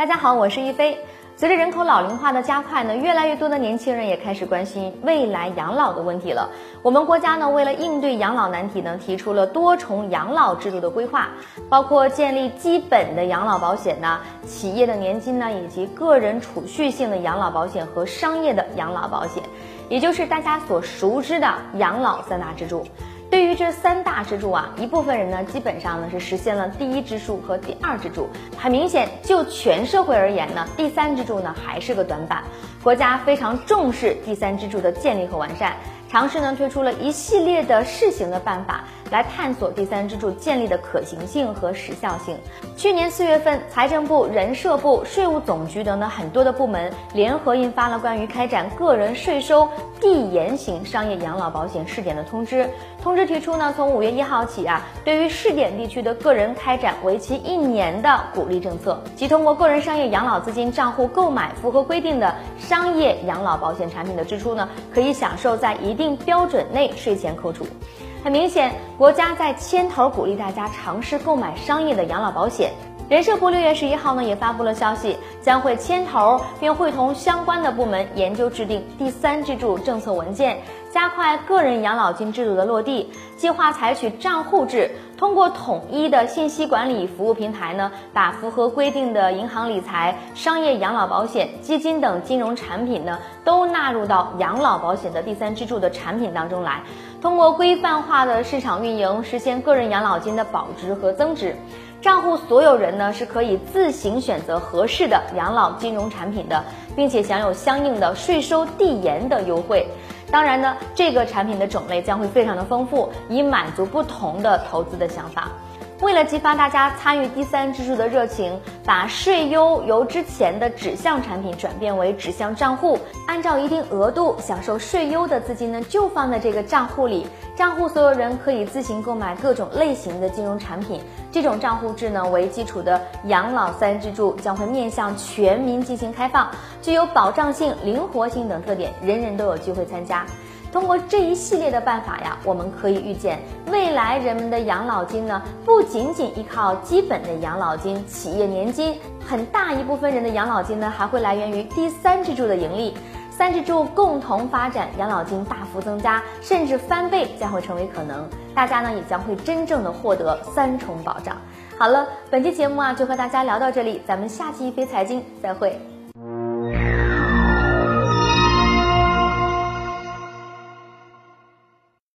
大家好，我是一飞。随着人口老龄化的加快呢，越来越多的年轻人也开始关心未来养老的问题了。我们国家呢，为了应对养老难题呢，提出了多重养老制度的规划，包括建立基本的养老保险呢、企业的年金呢，以及个人储蓄性的养老保险和商业的养老保险，也就是大家所熟知的养老三大支柱。对于这三大支柱啊，一部分人呢，基本上呢是实现了第一支柱和第二支柱。很明显，就全社会而言呢，第三支柱呢还是个短板。国家非常重视第三支柱的建立和完善。尝试呢推出了一系列的试行的办法，来探索第三支柱建立的可行性和时效性。去年四月份，财政部、人社部、税务总局等等很多的部门联合印发了关于开展个人税收递延型商业养老保险试点的通知。通知提出呢，从五月一号起啊，对于试点地区的个人开展为期一年的鼓励政策，即通过个人商业养老资金账户购买符合规定的商业养老保险产品的支出呢，可以享受在一定标准内税前扣除，很明显，国家在牵头鼓励大家尝试购买商业的养老保险。人社部六月十一号呢也发布了消息，将会牵头并会同相关的部门研究制定第三支柱政策文件，加快个人养老金制度的落地。计划采取账户制，通过统一的信息管理服务平台呢，把符合规定的银行理财、商业养老保险、基金等金融产品呢，都纳入到养老保险的第三支柱的产品当中来。通过规范化的市场运营，实现个人养老金的保值和增值。账户所有人呢是可以自行选择合适的养老金融产品的，并且享有相应的税收递延的优惠。当然呢，这个产品的种类将会非常的丰富，以满足不同的投资的想法。为了激发大家参与第三支柱的热情，把税优由之前的指向产品转变为指向账户，按照一定额度享受税优的资金呢，就放在这个账户里。账户所有人可以自行购买各种类型的金融产品。这种账户制呢为基础的养老三支柱将会面向全民进行开放，具有保障性、灵活性等特点，人人都有机会参加。通过这一系列的办法呀，我们可以预见，未来人们的养老金呢，不仅仅依靠基本的养老金、企业年金，很大一部分人的养老金呢，还会来源于第三支柱的盈利。三支柱共同发展，养老金大幅增加，甚至翻倍将会成为可能。大家呢，也将会真正的获得三重保障。好了，本期节目啊，就和大家聊到这里，咱们下期一飞财经再会。